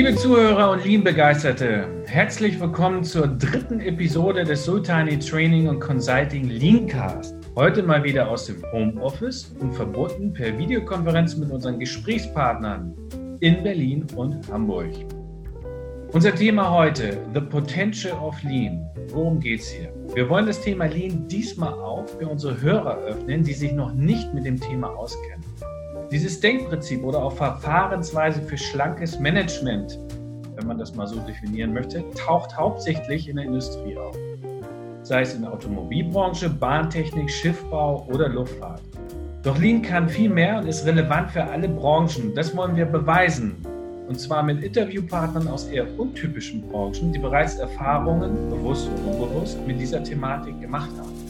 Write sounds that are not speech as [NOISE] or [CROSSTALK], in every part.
Liebe Zuhörer und Lean-Begeisterte, herzlich willkommen zur dritten Episode des Sultani Training und Consulting Leancast. Heute mal wieder aus dem Homeoffice und verbunden per Videokonferenz mit unseren Gesprächspartnern in Berlin und Hamburg. Unser Thema heute, The Potential of Lean. Worum geht es hier? Wir wollen das Thema Lean diesmal auch für unsere Hörer öffnen, die sich noch nicht mit dem Thema auskennen. Dieses Denkprinzip oder auch Verfahrensweise für schlankes Management, wenn man das mal so definieren möchte, taucht hauptsächlich in der Industrie auf. Sei es in der Automobilbranche, Bahntechnik, Schiffbau oder Luftfahrt. Doch Lean kann viel mehr und ist relevant für alle Branchen. Das wollen wir beweisen. Und zwar mit Interviewpartnern aus eher untypischen Branchen, die bereits Erfahrungen, bewusst oder unbewusst, mit dieser Thematik gemacht haben.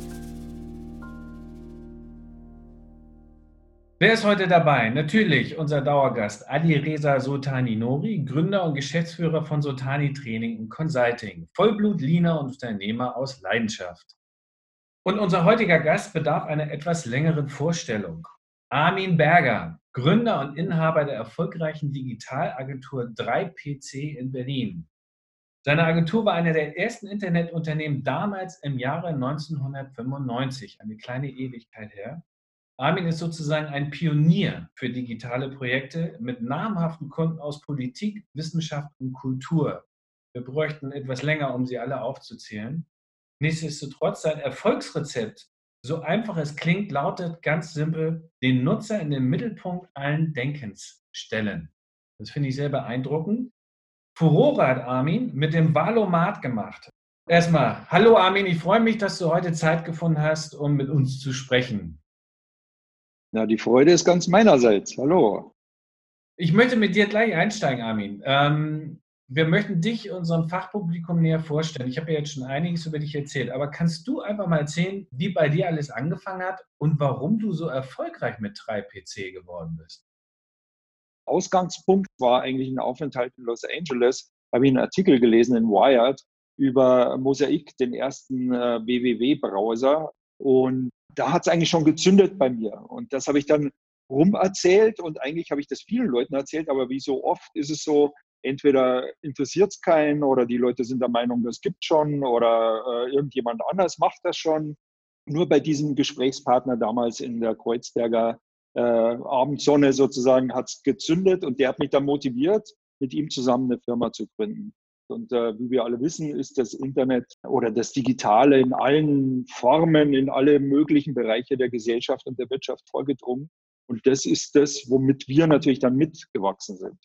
Wer ist heute dabei? Natürlich unser Dauergast Adi Reza Sultani Nori, Gründer und Geschäftsführer von Sultani Training und Consulting, Vollblut-Liner und Unternehmer aus Leidenschaft. Und unser heutiger Gast bedarf einer etwas längeren Vorstellung. Armin Berger, Gründer und Inhaber der erfolgreichen Digitalagentur 3PC in Berlin. Seine Agentur war einer der ersten Internetunternehmen damals im Jahre 1995, eine kleine Ewigkeit her, Armin ist sozusagen ein Pionier für digitale Projekte mit namhaften Kunden aus Politik, Wissenschaft und Kultur. Wir bräuchten etwas länger, um sie alle aufzuzählen. Nichtsdestotrotz, sein Erfolgsrezept, so einfach es klingt, lautet ganz simpel, den Nutzer in den Mittelpunkt allen Denkens stellen. Das finde ich sehr beeindruckend. Furore hat Armin mit dem Valomat gemacht. Erstmal, hallo Armin, ich freue mich, dass du heute Zeit gefunden hast, um mit uns zu sprechen. Na, die Freude ist ganz meinerseits. Hallo. Ich möchte mit dir gleich einsteigen, Armin. Ähm, wir möchten dich unserem Fachpublikum näher vorstellen. Ich habe ja jetzt schon einiges über dich erzählt, aber kannst du einfach mal erzählen, wie bei dir alles angefangen hat und warum du so erfolgreich mit 3PC geworden bist? Ausgangspunkt war eigentlich ein Aufenthalt in Los Angeles. Da habe ich einen Artikel gelesen in Wired über Mosaic, den ersten äh, WWW-Browser. Und da hat es eigentlich schon gezündet bei mir. Und das habe ich dann rumerzählt und eigentlich habe ich das vielen Leuten erzählt, aber wie so oft ist es so, entweder interessiert es keinen oder die Leute sind der Meinung, das gibt schon oder äh, irgendjemand anders macht das schon. Nur bei diesem Gesprächspartner damals in der Kreuzberger äh, Abendsonne sozusagen hat es gezündet und der hat mich dann motiviert, mit ihm zusammen eine Firma zu gründen. Und äh, wie wir alle wissen, ist das Internet oder das Digitale in allen Formen, in alle möglichen Bereiche der Gesellschaft und der Wirtschaft vorgedrungen. Und das ist das, womit wir natürlich dann mitgewachsen sind.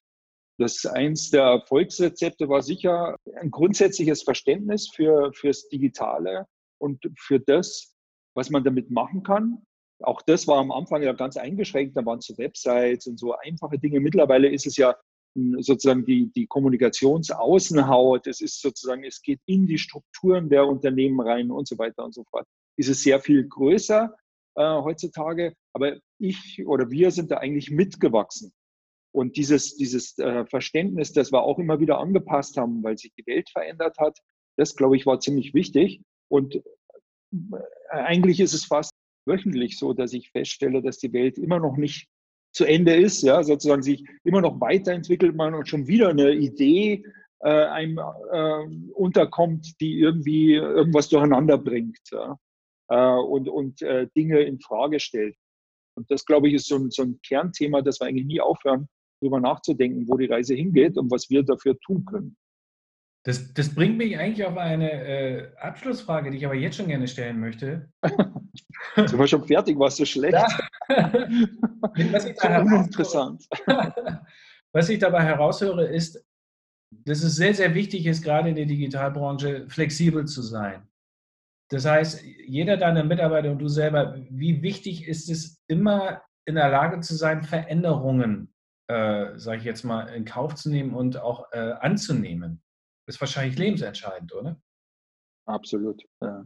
Das eins der Erfolgsrezepte war sicher ein grundsätzliches Verständnis für fürs Digitale und für das, was man damit machen kann. Auch das war am Anfang ja ganz eingeschränkt. Da waren so Websites und so einfache Dinge. Mittlerweile ist es ja sozusagen die, die Kommunikationsaußenhaut, es ist sozusagen, es geht in die Strukturen der Unternehmen rein und so weiter und so fort. Ist es sehr viel größer äh, heutzutage, aber ich oder wir sind da eigentlich mitgewachsen. Und dieses, dieses äh, Verständnis, das wir auch immer wieder angepasst haben, weil sich die Welt verändert hat, das, glaube ich, war ziemlich wichtig. Und äh, eigentlich ist es fast wöchentlich so, dass ich feststelle, dass die Welt immer noch nicht zu Ende ist, ja, sozusagen sich immer noch weiterentwickelt man und schon wieder eine Idee äh, einem äh, unterkommt, die irgendwie irgendwas durcheinander bringt ja, äh, und, und äh, Dinge in Frage stellt. Und das, glaube ich, ist so ein, so ein Kernthema, das wir eigentlich nie aufhören, darüber nachzudenken, wo die Reise hingeht und was wir dafür tun können. Das, das bringt mich eigentlich auf eine äh, Abschlussfrage, die ich aber jetzt schon gerne stellen möchte. [LAUGHS] Sind wir schon fertig? War so schlecht? Ja. [LAUGHS] was, ich da interessant. [LAUGHS] was ich dabei heraushöre, ist, dass es sehr, sehr wichtig ist, gerade in der Digitalbranche flexibel zu sein. Das heißt, jeder deiner Mitarbeiter und du selber, wie wichtig ist es, immer in der Lage zu sein, Veränderungen, äh, sage ich jetzt mal, in Kauf zu nehmen und auch äh, anzunehmen? Ist wahrscheinlich lebensentscheidend, oder? Absolut. Ja,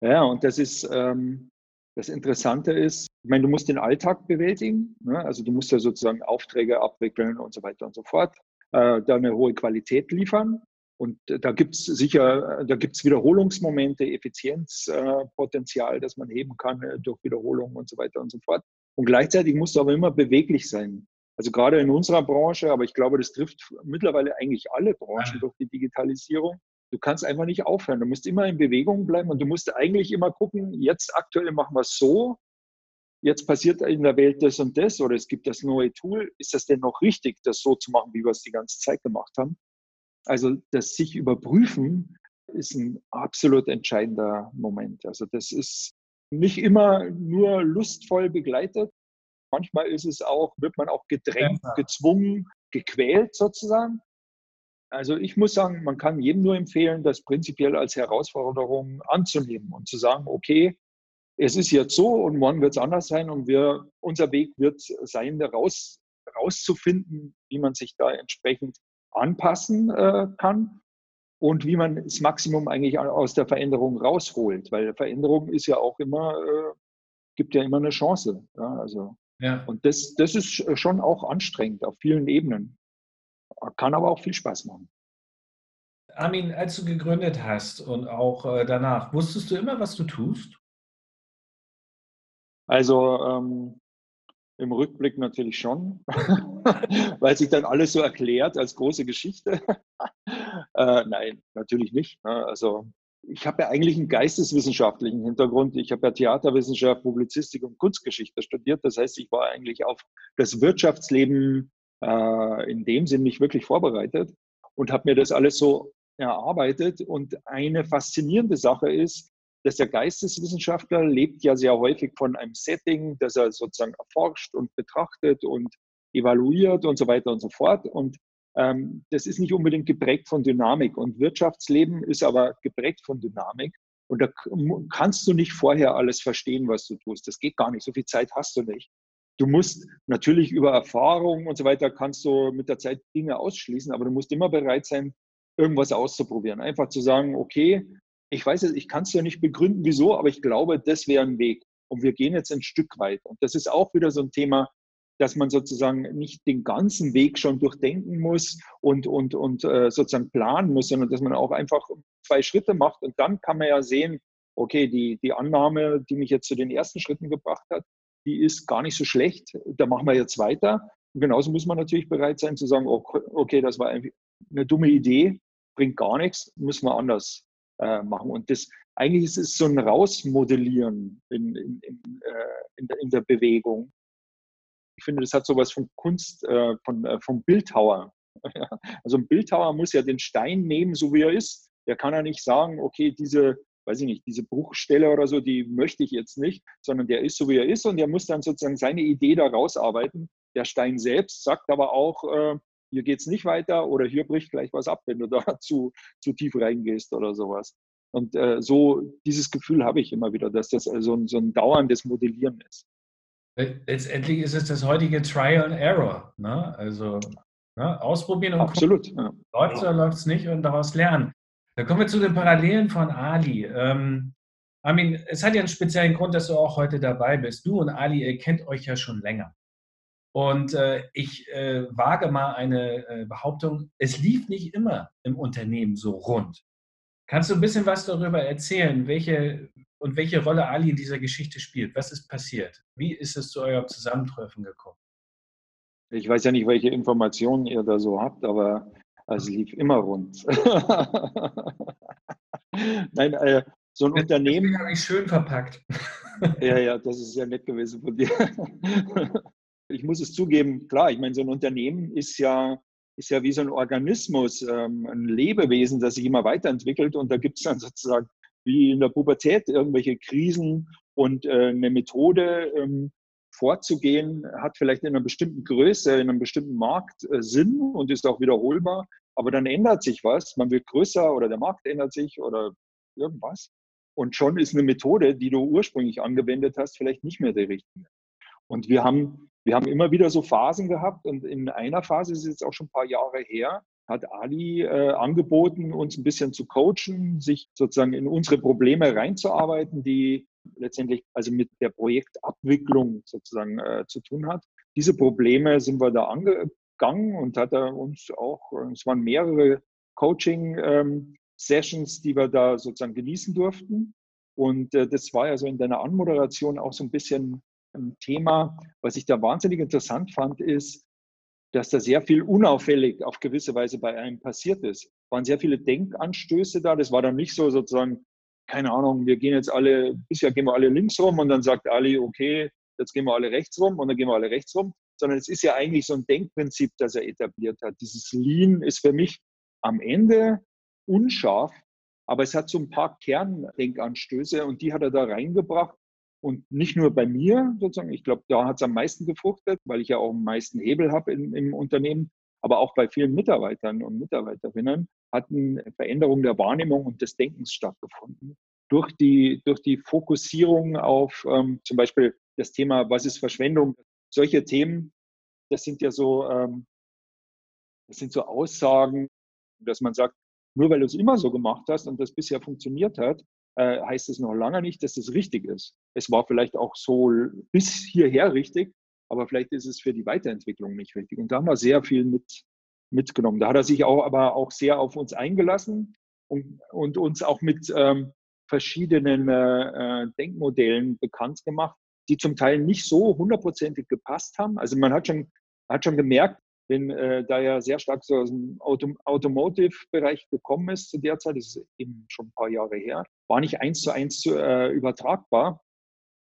ja und das ist ähm, das Interessante ist, ich meine, du musst den Alltag bewältigen, ne? also du musst ja sozusagen Aufträge abwickeln und so weiter und so fort, äh, da eine hohe Qualität liefern. Und da gibt es sicher, da gibt es Wiederholungsmomente, Effizienzpotenzial, äh, das man heben kann äh, durch Wiederholungen und so weiter und so fort. Und gleichzeitig musst du aber immer beweglich sein. Also gerade in unserer Branche, aber ich glaube, das trifft mittlerweile eigentlich alle Branchen durch die Digitalisierung. Du kannst einfach nicht aufhören. Du musst immer in Bewegung bleiben und du musst eigentlich immer gucken, jetzt aktuell machen wir es so, jetzt passiert in der Welt das und das oder es gibt das neue Tool. Ist das denn noch richtig, das so zu machen, wie wir es die ganze Zeit gemacht haben? Also das sich überprüfen ist ein absolut entscheidender Moment. Also das ist nicht immer nur lustvoll begleitet. Manchmal ist es auch, wird man auch gedrängt, gezwungen, gequält sozusagen. Also ich muss sagen, man kann jedem nur empfehlen, das prinzipiell als Herausforderung anzunehmen und zu sagen, okay, es ist jetzt so und morgen wird es anders sein und wir, unser Weg wird sein, raus, rauszufinden, wie man sich da entsprechend anpassen äh, kann und wie man das Maximum eigentlich aus der Veränderung rausholt, weil Veränderung ist ja auch immer, äh, gibt ja immer eine Chance. Ja, also, ja. Und das, das ist schon auch anstrengend auf vielen Ebenen. Kann aber auch viel Spaß machen. Armin, als du gegründet hast und auch äh, danach, wusstest du immer, was du tust? Also ähm, im Rückblick natürlich schon, [LAUGHS] weil sich dann alles so erklärt als große Geschichte. [LAUGHS] äh, nein, natürlich nicht. Ne? Also ich habe ja eigentlich einen geisteswissenschaftlichen Hintergrund. Ich habe ja Theaterwissenschaft, Publizistik und Kunstgeschichte studiert. Das heißt, ich war eigentlich auf das Wirtschaftsleben äh, in dem Sinn nicht wirklich vorbereitet und habe mir das alles so erarbeitet. Und eine faszinierende Sache ist, dass der Geisteswissenschaftler lebt ja sehr häufig von einem Setting, das er sozusagen erforscht und betrachtet und evaluiert und so weiter und so fort. Und das ist nicht unbedingt geprägt von Dynamik. Und Wirtschaftsleben ist aber geprägt von Dynamik. Und da kannst du nicht vorher alles verstehen, was du tust. Das geht gar nicht. So viel Zeit hast du nicht. Du musst natürlich über Erfahrung und so weiter kannst du mit der Zeit Dinge ausschließen, aber du musst immer bereit sein, irgendwas auszuprobieren. Einfach zu sagen, okay, ich weiß jetzt, ich kann es ja nicht begründen, wieso, aber ich glaube, das wäre ein Weg. Und wir gehen jetzt ein Stück weit. Und das ist auch wieder so ein Thema, dass man sozusagen nicht den ganzen Weg schon durchdenken muss und, und, und äh, sozusagen planen muss, sondern dass man auch einfach zwei Schritte macht und dann kann man ja sehen, okay, die, die Annahme, die mich jetzt zu den ersten Schritten gebracht hat, die ist gar nicht so schlecht, da machen wir jetzt weiter. Und genauso muss man natürlich bereit sein zu sagen, okay, das war eine dumme Idee, bringt gar nichts, müssen wir anders äh, machen. Und das eigentlich ist es so ein Rausmodellieren in, in, in, äh, in, der, in der Bewegung. Ich finde, das hat sowas von Kunst, äh, von, äh, vom Bildhauer. [LAUGHS] also ein Bildhauer muss ja den Stein nehmen, so wie er ist. Der kann ja nicht sagen, okay, diese, weiß ich nicht, diese Bruchstelle oder so, die möchte ich jetzt nicht, sondern der ist so, wie er ist und der muss dann sozusagen seine Idee da rausarbeiten. Der Stein selbst sagt aber auch, äh, hier geht es nicht weiter oder hier bricht gleich was ab, wenn du [LAUGHS] da zu, zu tief reingehst oder sowas. Und äh, so dieses Gefühl habe ich immer wieder, dass das also so ein dauerndes Modellieren ist. Letztendlich ist es das heutige Trial and Error. Ne? Also ne? ausprobieren und Absolut. Ja. Läuft es oder läuft es nicht und daraus lernen. Da kommen wir zu den Parallelen von Ali. Ähm, Armin, es hat ja einen speziellen Grund, dass du auch heute dabei bist. Du und Ali, ihr kennt euch ja schon länger. Und äh, ich äh, wage mal eine äh, Behauptung, es lief nicht immer im Unternehmen so rund. Kannst du ein bisschen was darüber erzählen, welche und welche Rolle Ali in dieser Geschichte spielt? Was ist passiert? Wie ist es zu eurem Zusammentreffen gekommen? Ich weiß ja nicht, welche Informationen ihr da so habt, aber es lief immer rund. [LAUGHS] Nein, äh, so ein das Unternehmen. Das ist schön verpackt. [LAUGHS] ja, ja, das ist sehr nett gewesen von dir [LAUGHS] ich muss es zugeben, klar, ich meine, so ein Unternehmen ist ja, ist ja wie so ein Organismus, ähm, ein Lebewesen, das sich immer weiterentwickelt und da gibt es dann sozusagen wie in der Pubertät irgendwelche Krisen und äh, eine Methode ähm, vorzugehen, hat vielleicht in einer bestimmten Größe, in einem bestimmten Markt äh, Sinn und ist auch wiederholbar, aber dann ändert sich was, man wird größer oder der Markt ändert sich oder irgendwas. Und schon ist eine Methode, die du ursprünglich angewendet hast, vielleicht nicht mehr die richtige. Und wir haben wir haben immer wieder so Phasen gehabt und in einer Phase ist es jetzt auch schon ein paar Jahre her, hat Ali äh, angeboten, uns ein bisschen zu coachen, sich sozusagen in unsere Probleme reinzuarbeiten, die letztendlich also mit der Projektabwicklung sozusagen äh, zu tun hat. Diese Probleme sind wir da angegangen und hat er uns auch, äh, es waren mehrere Coaching-Sessions, ähm, die wir da sozusagen genießen durften. Und äh, das war ja so in deiner Anmoderation auch so ein bisschen ein Thema, was ich da wahnsinnig interessant fand, ist, dass da sehr viel unauffällig auf gewisse Weise bei einem passiert ist. Es waren sehr viele Denkanstöße da. Das war dann nicht so sozusagen, keine Ahnung, wir gehen jetzt alle, bisher gehen wir alle links rum und dann sagt Ali, okay, jetzt gehen wir alle rechts rum und dann gehen wir alle rechts rum, sondern es ist ja eigentlich so ein Denkprinzip, das er etabliert hat. Dieses Lean ist für mich am Ende unscharf, aber es hat so ein paar Kerndenkanstöße und die hat er da reingebracht. Und nicht nur bei mir sozusagen, ich glaube, da hat es am meisten gefruchtet, weil ich ja auch am meisten Hebel habe im, Unternehmen, aber auch bei vielen Mitarbeitern und Mitarbeiterinnen hat eine Veränderung der Wahrnehmung und des Denkens stattgefunden. Durch die, durch die Fokussierung auf ähm, zum Beispiel das Thema, was ist Verschwendung, solche Themen, das sind ja so, ähm, das sind so Aussagen, dass man sagt, nur weil du es immer so gemacht hast und das bisher funktioniert hat, äh, heißt es noch lange nicht, dass es richtig ist. Es war vielleicht auch so bis hierher richtig, aber vielleicht ist es für die Weiterentwicklung nicht richtig. Und da haben wir sehr viel mit, mitgenommen. Da hat er sich auch aber auch sehr auf uns eingelassen und, und uns auch mit ähm, verschiedenen äh, äh Denkmodellen bekannt gemacht, die zum Teil nicht so hundertprozentig gepasst haben. Also man hat schon, hat schon gemerkt, wenn äh, da ja sehr stark so aus dem Auto Automotive-Bereich gekommen ist zu der Zeit, das ist eben schon ein paar Jahre her, war nicht eins zu eins zu, äh, übertragbar.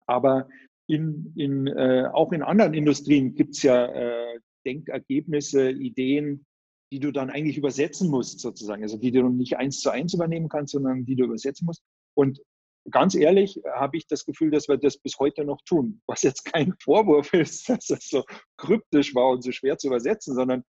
Aber in, in, äh, auch in anderen Industrien gibt es ja äh, Denkergebnisse, Ideen, die du dann eigentlich übersetzen musst, sozusagen. Also die du nicht eins zu eins übernehmen kannst, sondern die du übersetzen musst. Und ganz ehrlich habe ich das Gefühl, dass wir das bis heute noch tun. Was jetzt kein Vorwurf ist, [LAUGHS] dass das so kryptisch war und so schwer zu übersetzen, sondern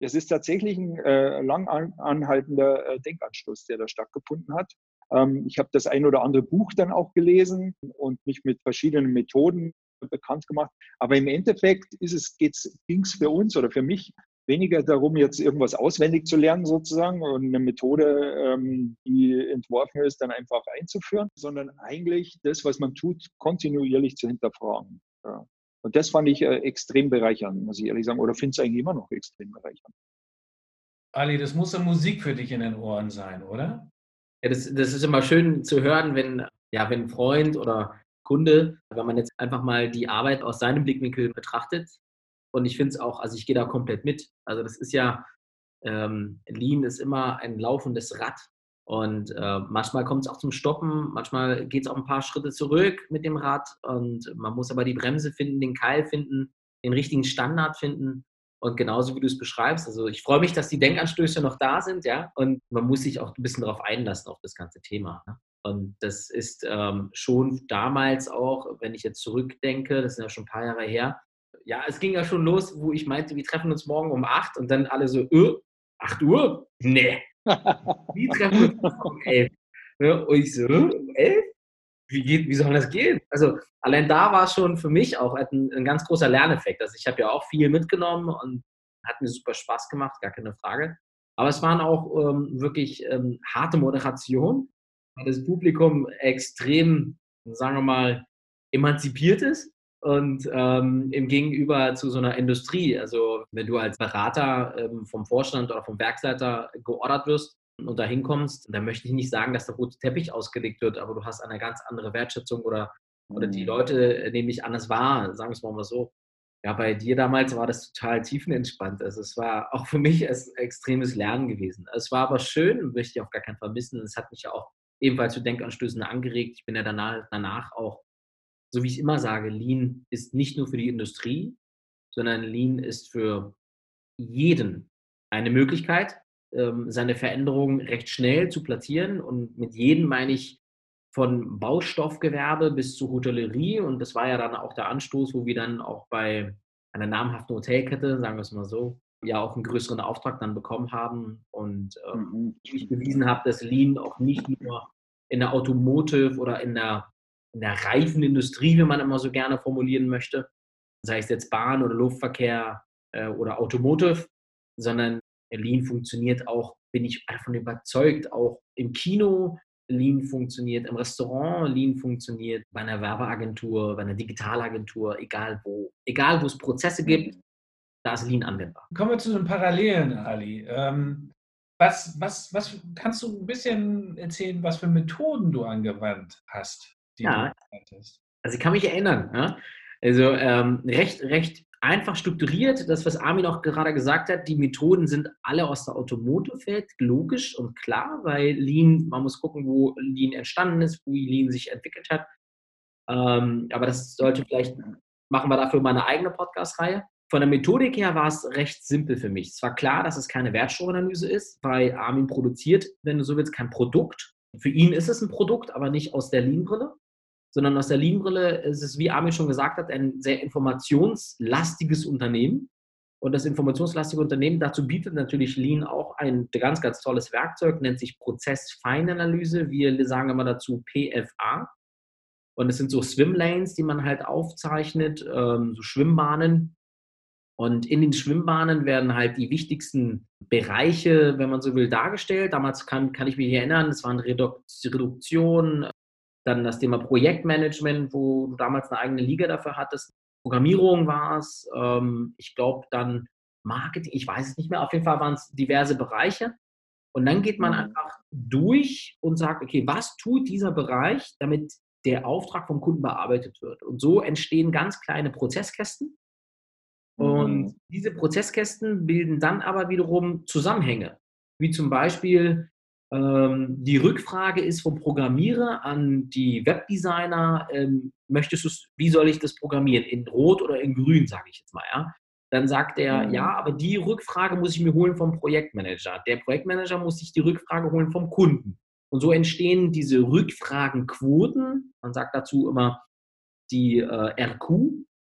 es ist tatsächlich ein äh, lang anhaltender äh, Denkanstoß, der da stattgefunden hat. Ähm, ich habe das ein oder andere Buch dann auch gelesen und mich mit verschiedenen Methoden bekannt gemacht. Aber im Endeffekt ging es für uns oder für mich weniger darum, jetzt irgendwas auswendig zu lernen sozusagen und eine Methode, ähm, die entworfen ist, dann einfach einzuführen, sondern eigentlich das, was man tut, kontinuierlich zu hinterfragen. Ja. Und das fand ich äh, extrem bereichernd, muss ich ehrlich sagen, oder finde es eigentlich immer noch extrem bereichernd. Ali, das muss ja Musik für dich in den Ohren sein, oder? Ja, das, das ist immer schön zu hören, wenn, ja, wenn ein Freund oder Kunde, wenn man jetzt einfach mal die Arbeit aus seinem Blickwinkel betrachtet, und ich finde es auch, also ich gehe da komplett mit. Also das ist ja, ähm, Lean ist immer ein laufendes Rad. Und äh, manchmal kommt es auch zum Stoppen, manchmal geht es auch ein paar Schritte zurück mit dem Rad. Und man muss aber die Bremse finden, den Keil finden, den richtigen Standard finden. Und genauso wie du es beschreibst, also ich freue mich, dass die Denkanstöße noch da sind, ja. Und man muss sich auch ein bisschen darauf einlassen, auf das ganze Thema. Ne? Und das ist ähm, schon damals auch, wenn ich jetzt zurückdenke, das sind ja schon ein paar Jahre her, ja, es ging ja schon los, wo ich meinte, wir treffen uns morgen um 8 und dann alle so, äh, 8 Uhr? Nee. [LAUGHS] Wie treffen wir uns um 11? Ja, und ich so, um 11? Wie, geht, wie soll das gehen? Also allein da war es schon für mich auch ein, ein ganz großer Lerneffekt. Also ich habe ja auch viel mitgenommen und hat mir super Spaß gemacht, gar keine Frage. Aber es waren auch ähm, wirklich ähm, harte Moderationen, weil das Publikum extrem, sagen wir mal, emanzipiert ist und ähm, im Gegenüber zu so einer Industrie, also wenn du als Berater ähm, vom Vorstand oder vom Werksleiter geordert wirst und da hinkommst, dann möchte ich nicht sagen, dass der rote Teppich ausgelegt wird, aber du hast eine ganz andere Wertschätzung oder, oder die mhm. Leute nehmen dich anders wahr, sagen wir es mal so. Ja, bei dir damals war das total tiefenentspannt. Also es war auch für mich ein extremes Lernen gewesen. Es war aber schön, möchte ich auf gar keinen Fall missen. Es hat mich ja auch ebenfalls zu Denkanstößen angeregt. Ich bin ja danach, danach auch so wie ich immer sage, Lean ist nicht nur für die Industrie, sondern Lean ist für jeden eine Möglichkeit, ähm, seine Veränderungen recht schnell zu platzieren. Und mit jedem meine ich von Baustoffgewerbe bis zu Hotellerie. Und das war ja dann auch der Anstoß, wo wir dann auch bei einer namhaften Hotelkette, sagen wir es mal so, ja auch einen größeren Auftrag dann bekommen haben und ähm, mhm. ich bewiesen habe, dass Lean auch nicht nur in der Automotive oder in der in der Reifenindustrie, wie man immer so gerne formulieren möchte, sei es jetzt Bahn oder Luftverkehr äh, oder Automotive, sondern Lean funktioniert auch, bin ich davon überzeugt, auch im Kino. Lean funktioniert im Restaurant, Lean funktioniert bei einer Werbeagentur, bei einer Digitalagentur, egal wo. Egal wo es Prozesse gibt, da ist Lean anwendbar. Kommen wir zu den Parallelen, Ali. Ähm, was, was, was kannst du ein bisschen erzählen, was für Methoden du angewandt hast? Die ja. du hattest? Also ich kann mich erinnern. Ja? Also ähm, recht, recht einfach strukturiert. Das, was Armin auch gerade gesagt hat, die Methoden sind alle aus der Automotive-Welt, logisch und klar, weil Lean, man muss gucken, wo Lean entstanden ist, wo Lean sich entwickelt hat. Ähm, aber das sollte vielleicht, machen wir dafür mal eine eigene Podcast-Reihe. Von der Methodik her war es recht simpel für mich. Es war klar, dass es keine Wertstoffanalyse ist, weil Armin produziert, wenn du so willst, kein Produkt. Für ihn ist es ein Produkt, aber nicht aus der Lean-Brille sondern aus der Lean-Brille ist es, wie Armin schon gesagt hat, ein sehr informationslastiges Unternehmen. Und das informationslastige Unternehmen, dazu bietet natürlich Lean auch ein ganz, ganz tolles Werkzeug, nennt sich Prozessfeinanalyse. Wir sagen immer dazu PFA. Und es sind so Swimlanes, die man halt aufzeichnet, ähm, so Schwimmbahnen. Und in den Schwimmbahnen werden halt die wichtigsten Bereiche, wenn man so will, dargestellt. Damals kann, kann ich mich erinnern, es waren Reduktion, dann das Thema Projektmanagement, wo du damals eine eigene Liga dafür hattest. Programmierung war es. Ähm, ich glaube dann Marketing, ich weiß es nicht mehr. Auf jeden Fall waren es diverse Bereiche. Und dann geht man mhm. einfach durch und sagt, okay, was tut dieser Bereich, damit der Auftrag vom Kunden bearbeitet wird? Und so entstehen ganz kleine Prozesskästen. Und mhm. diese Prozesskästen bilden dann aber wiederum Zusammenhänge, wie zum Beispiel die Rückfrage ist vom Programmierer an die Webdesigner, ähm, möchtest du wie soll ich das programmieren? In Rot oder in Grün, sage ich jetzt mal, ja. Dann sagt er, mhm. ja, aber die Rückfrage muss ich mir holen vom Projektmanager. Der Projektmanager muss sich die Rückfrage holen vom Kunden. Und so entstehen diese Rückfragenquoten. Man sagt dazu immer die äh, RQ,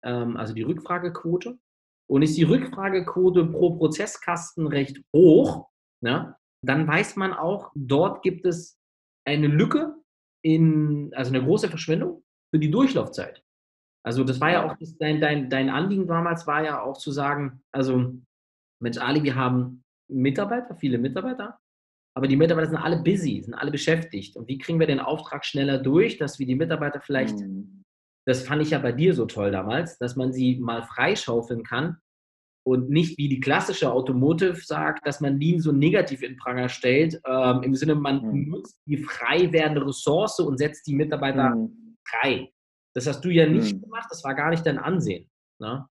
ähm, also die Rückfragequote. Und ist die Rückfragequote pro Prozesskasten recht hoch, ne, dann weiß man auch, dort gibt es eine Lücke in, also eine große Verschwendung für die Durchlaufzeit. Also das war ja auch dein, dein, dein Anliegen damals war ja auch zu sagen, also Mensch Ali, wir haben Mitarbeiter, viele Mitarbeiter, aber die Mitarbeiter sind alle busy, sind alle beschäftigt. Und wie kriegen wir den Auftrag schneller durch, dass wir die Mitarbeiter vielleicht, mhm. das fand ich ja bei dir so toll damals, dass man sie mal freischaufeln kann und nicht wie die klassische Automotive sagt, dass man Lean so negativ in Pranger stellt, ähm, im Sinne, man mhm. nutzt die frei werdende Ressource und setzt die Mitarbeiter mhm. frei. Das hast du ja nicht mhm. gemacht, das war gar nicht dein Ansehen. Ne?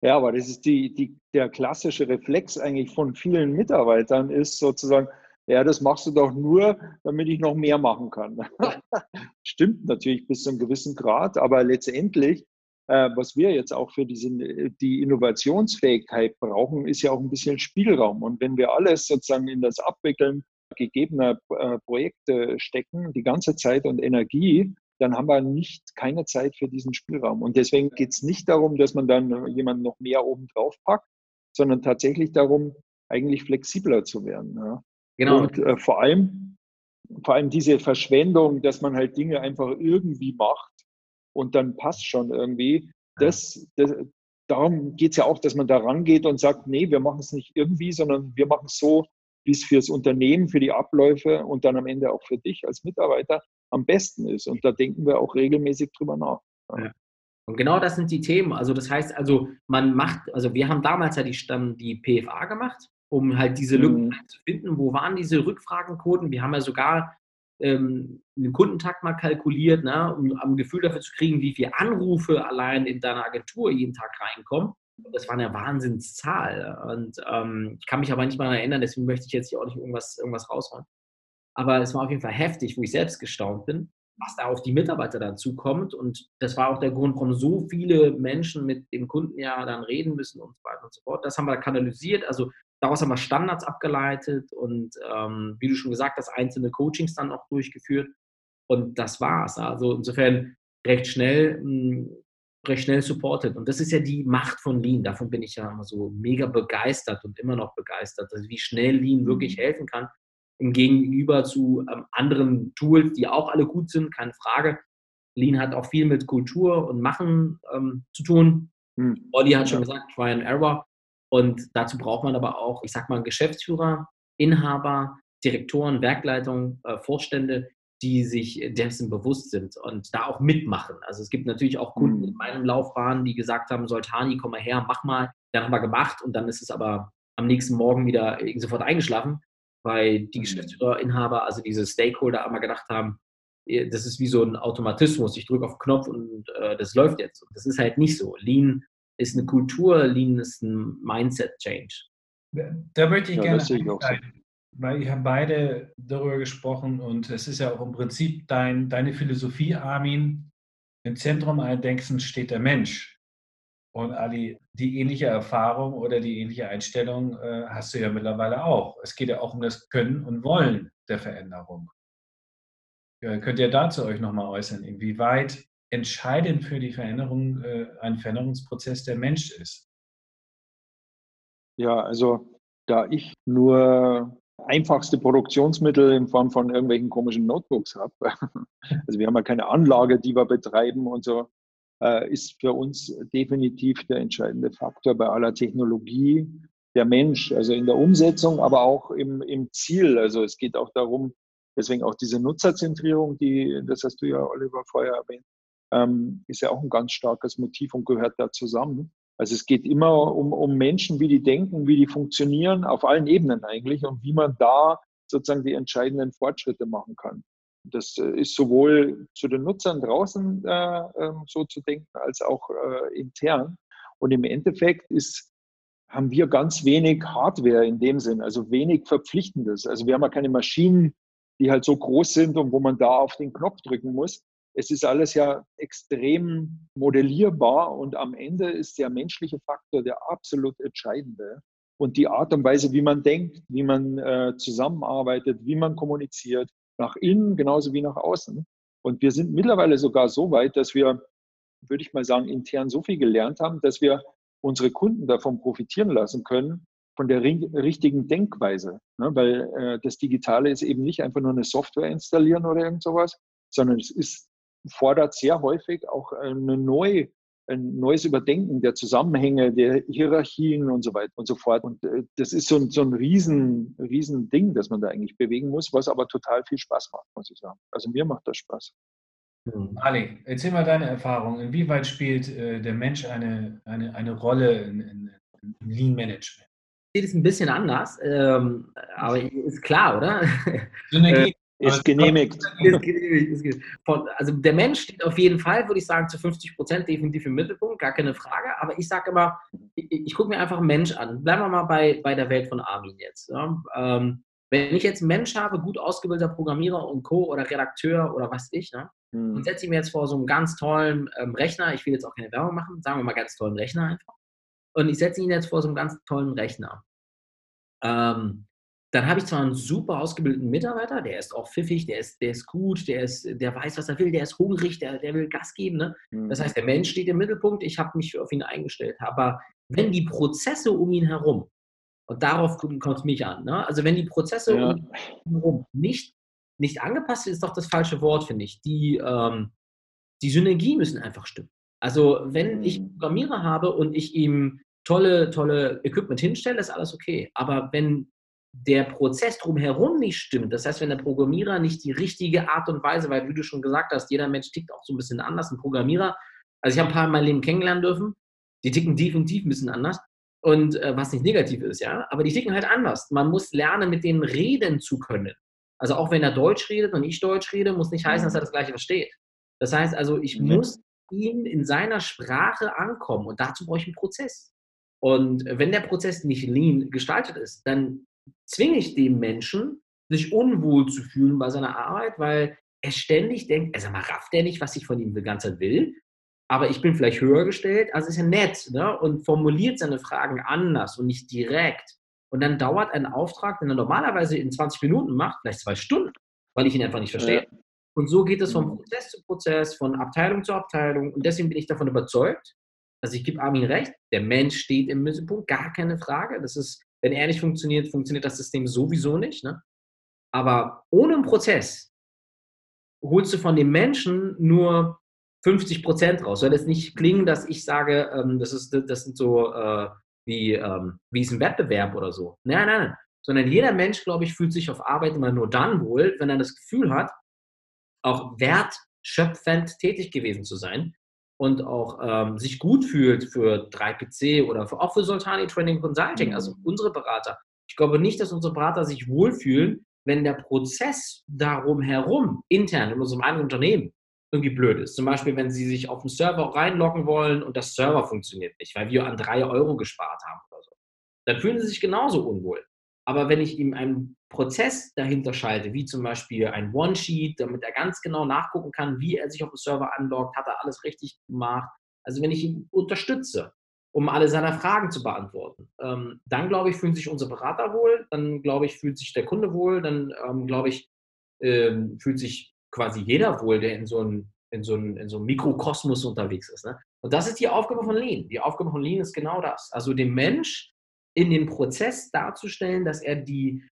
Ja, aber das ist die, die, der klassische Reflex eigentlich von vielen Mitarbeitern ist sozusagen, ja, das machst du doch nur, damit ich noch mehr machen kann. [LAUGHS] Stimmt natürlich bis zu einem gewissen Grad, aber letztendlich was wir jetzt auch für diese, die Innovationsfähigkeit brauchen, ist ja auch ein bisschen Spielraum. Und wenn wir alles sozusagen in das Abwickeln gegebener äh, Projekte stecken, die ganze Zeit und Energie, dann haben wir nicht keine Zeit für diesen Spielraum. Und deswegen geht es nicht darum, dass man dann jemanden noch mehr oben drauf packt, sondern tatsächlich darum, eigentlich flexibler zu werden. Ja. Genau. Und äh, vor allem, vor allem diese Verschwendung, dass man halt Dinge einfach irgendwie macht, und dann passt schon irgendwie. Das, das darum geht es ja auch, dass man da rangeht und sagt, nee, wir machen es nicht irgendwie, sondern wir machen es so, wie es fürs Unternehmen, für die Abläufe und dann am Ende auch für dich als Mitarbeiter am besten ist. Und da denken wir auch regelmäßig drüber nach. Ja. Und genau das sind die Themen. Also das heißt also, man macht, also wir haben damals ja die, dann die PFA gemacht, um halt diese Lücken mhm. zu finden. Wo waren diese Rückfragenquoten? Wir haben ja sogar ähm, einen Kundentag mal kalkuliert, ne, um ein Gefühl dafür zu kriegen, wie viele Anrufe allein in deiner Agentur jeden Tag reinkommen. Das war eine Wahnsinnszahl. Und ähm, ich kann mich aber nicht mal erinnern, deswegen möchte ich jetzt hier auch nicht irgendwas, irgendwas raushauen. Aber es war auf jeden Fall heftig, wo ich selbst gestaunt bin, was da auf die Mitarbeiter dann zukommt. Und das war auch der Grund, warum so viele Menschen mit dem Kunden ja dann reden müssen und so weiter und so fort. Das haben wir kanalisiert. Also Daraus haben wir Standards abgeleitet und ähm, wie du schon gesagt hast, einzelne Coachings dann auch durchgeführt. Und das war's. Also insofern recht schnell, mh, hm, recht schnell supported. Und das ist ja die Macht von Lean. Davon bin ich ja immer so mega begeistert und immer noch begeistert, also wie schnell Lean wirklich mhm. helfen kann. Im Gegenüber zu ähm, anderen Tools, die auch alle gut sind, keine Frage. Lean hat auch viel mit Kultur und Machen ähm, zu tun. Hm. Olli hat schon gesagt, Try and Error. Und dazu braucht man aber auch, ich sag mal, Geschäftsführer, Inhaber, Direktoren, Werkleitungen, äh, Vorstände, die sich dessen bewusst sind und da auch mitmachen. Also es gibt natürlich auch Kunden mhm. in meinem Laufbahn, die gesagt haben, Soltani, komm mal her, mach mal. Dann haben wir gemacht und dann ist es aber am nächsten Morgen wieder sofort eingeschlafen, weil die mhm. Geschäftsführer, Inhaber, also diese Stakeholder einmal gedacht haben, das ist wie so ein Automatismus. Ich drücke auf den Knopf und äh, das läuft jetzt. Und das ist halt nicht so. Lean ist eine Kultur, Lean ist ein Mindset-Change. Da möchte ich ja, gerne einsteigen, weil ihr habt beide darüber gesprochen und es ist ja auch im Prinzip dein, deine Philosophie, Armin. Im Zentrum allen Denkens steht der Mensch. Und Ali, die ähnliche Erfahrung oder die ähnliche Einstellung äh, hast du ja mittlerweile auch. Es geht ja auch um das Können und Wollen der Veränderung. Ja, könnt ihr dazu euch nochmal äußern, inwieweit entscheidend für die Veränderung äh, ein Veränderungsprozess der Mensch ist? Ja, also da ich nur einfachste Produktionsmittel in Form von irgendwelchen komischen Notebooks habe, [LAUGHS] also wir haben ja keine Anlage, die wir betreiben und so, äh, ist für uns definitiv der entscheidende Faktor bei aller Technologie der Mensch, also in der Umsetzung, aber auch im, im Ziel. Also es geht auch darum, deswegen auch diese Nutzerzentrierung, die, das hast du ja, Oliver, vorher erwähnt, ähm, ist ja auch ein ganz starkes Motiv und gehört da zusammen. Also es geht immer um, um Menschen, wie die denken, wie die funktionieren, auf allen Ebenen eigentlich und wie man da sozusagen die entscheidenden Fortschritte machen kann. Das äh, ist sowohl zu den Nutzern draußen äh, ähm, so zu denken, als auch äh, intern. Und im Endeffekt ist, haben wir ganz wenig Hardware in dem Sinn, also wenig Verpflichtendes. Also wir haben ja keine Maschinen, die halt so groß sind und wo man da auf den Knopf drücken muss. Es ist alles ja extrem modellierbar und am Ende ist der menschliche Faktor der absolut entscheidende. Und die Art und Weise, wie man denkt, wie man äh, zusammenarbeitet, wie man kommuniziert, nach innen genauso wie nach außen. Und wir sind mittlerweile sogar so weit, dass wir, würde ich mal sagen, intern so viel gelernt haben, dass wir unsere Kunden davon profitieren lassen können, von der richtigen Denkweise. Ne? Weil äh, das Digitale ist eben nicht einfach nur eine Software installieren oder irgend sowas, sondern es ist, fordert sehr häufig auch eine neue ein neues Überdenken der Zusammenhänge, der Hierarchien und so weiter und so fort. Und äh, das ist so ein, so ein riesen, riesen Ding, das man da eigentlich bewegen muss, was aber total viel Spaß macht, muss ich sagen. Also mir macht das Spaß. Hm. Ali, erzähl mal deine Erfahrung. Inwieweit spielt äh, der Mensch eine, eine, eine Rolle in, in, in Lean Management? Ich sehe das ein bisschen anders, ähm, aber ist klar, oder? Synergie. [LAUGHS] [LAUGHS] Ist genehmigt. Ist genehmigt, ist genehmigt. also der Mensch steht auf jeden Fall, würde ich sagen, zu 50 Prozent definitiv im Mittelpunkt, gar keine Frage. Aber ich sage immer, ich, ich gucke mir einfach einen Mensch an. Bleiben wir mal bei, bei der Welt von Armin jetzt. Ja? Ähm, wenn ich jetzt einen Mensch habe, gut ausgebildeter Programmierer und Co. oder Redakteur oder was ich, ne? Mhm. und setze ich mir jetzt vor so einen ganz tollen ähm, Rechner, ich will jetzt auch keine Werbung machen, sagen wir mal ganz tollen Rechner einfach. Und ich setze ihn jetzt vor so einen ganz tollen Rechner. Ähm, dann habe ich zwar einen super ausgebildeten Mitarbeiter, der ist auch pfiffig, der ist, der ist gut, der, ist, der weiß, was er will, der ist hungrig, der, der will Gas geben. Ne? Mhm. Das heißt, der Mensch steht im Mittelpunkt, ich habe mich auf ihn eingestellt. Aber wenn die Prozesse um ihn herum, und darauf kommt es mich an, ne? also wenn die Prozesse ja. um ihn herum nicht, nicht angepasst sind, ist doch das falsche Wort, finde ich. Die, ähm, die Synergie müssen einfach stimmen. Also wenn ich einen Programmierer habe und ich ihm tolle, tolle Equipment hinstelle, ist alles okay. Aber wenn der Prozess drumherum nicht stimmt, das heißt, wenn der Programmierer nicht die richtige Art und Weise, weil wie du schon gesagt hast, jeder Mensch tickt auch so ein bisschen anders. Ein Programmierer, also ich habe ein paar in meinem Leben kennenlernen dürfen, die ticken definitiv ein bisschen anders und äh, was nicht negativ ist, ja, aber die ticken halt anders. Man muss lernen, mit denen reden zu können. Also auch wenn er Deutsch redet und ich Deutsch rede, muss nicht heißen, dass er das Gleiche versteht. Das heißt also, ich mhm. muss ihm in seiner Sprache ankommen und dazu brauche ich einen Prozess. Und wenn der Prozess nicht lean gestaltet ist, dann zwinge ich den Menschen, sich unwohl zu fühlen bei seiner Arbeit, weil er ständig denkt, also mal rafft er nicht, was ich von ihm die ganze Zeit will, aber ich bin vielleicht höher gestellt, also ist er nett ne? und formuliert seine Fragen anders und nicht direkt. Und dann dauert ein Auftrag, den er normalerweise in 20 Minuten macht, vielleicht zwei Stunden, weil ich ihn einfach nicht verstehe. Ja. Und so geht es von mhm. Prozess zu Prozess, von Abteilung zu Abteilung. Und deswegen bin ich davon überzeugt, also ich gebe Armin recht, der Mensch steht im Mittelpunkt, gar keine Frage. Das ist wenn er nicht funktioniert, funktioniert das System sowieso nicht. Ne? Aber ohne einen Prozess holst du von dem Menschen nur 50 Prozent raus. Soll es nicht klingen, dass ich sage, ähm, das, ist, das sind so äh, wie, ähm, wie ist ein Wettbewerb oder so. Nein, nein, nein. Sondern jeder Mensch, glaube ich, fühlt sich auf Arbeit immer nur dann wohl, wenn er das Gefühl hat, auch wertschöpfend tätig gewesen zu sein und auch ähm, sich gut fühlt für 3PC oder für, auch für Soltani Training Consulting, also mhm. unsere Berater. Ich glaube nicht, dass unsere Berater sich wohlfühlen, wenn der Prozess darum herum, intern in unserem eigenen Unternehmen, irgendwie blöd ist. Zum Beispiel, wenn Sie sich auf den Server reinloggen wollen und das Server funktioniert nicht, weil wir an drei Euro gespart haben oder so. Dann fühlen Sie sich genauso unwohl. Aber wenn ich ihm einen Prozess dahinter schalte, wie zum Beispiel ein One-Sheet, damit er ganz genau nachgucken kann, wie er sich auf dem Server anloggt, hat er alles richtig gemacht. Also wenn ich ihn unterstütze, um alle seine Fragen zu beantworten, ähm, dann glaube ich, fühlen sich unsere Berater wohl, dann glaube ich, fühlt sich der Kunde wohl, dann ähm, glaube ich, ähm, fühlt sich quasi jeder wohl, der in so einem in so einem, in so Mikrokosmos unterwegs ist. Ne? Und das ist die Aufgabe von Lean. Die Aufgabe von Lean ist genau das. Also den Mensch in den Prozess darzustellen, dass er die,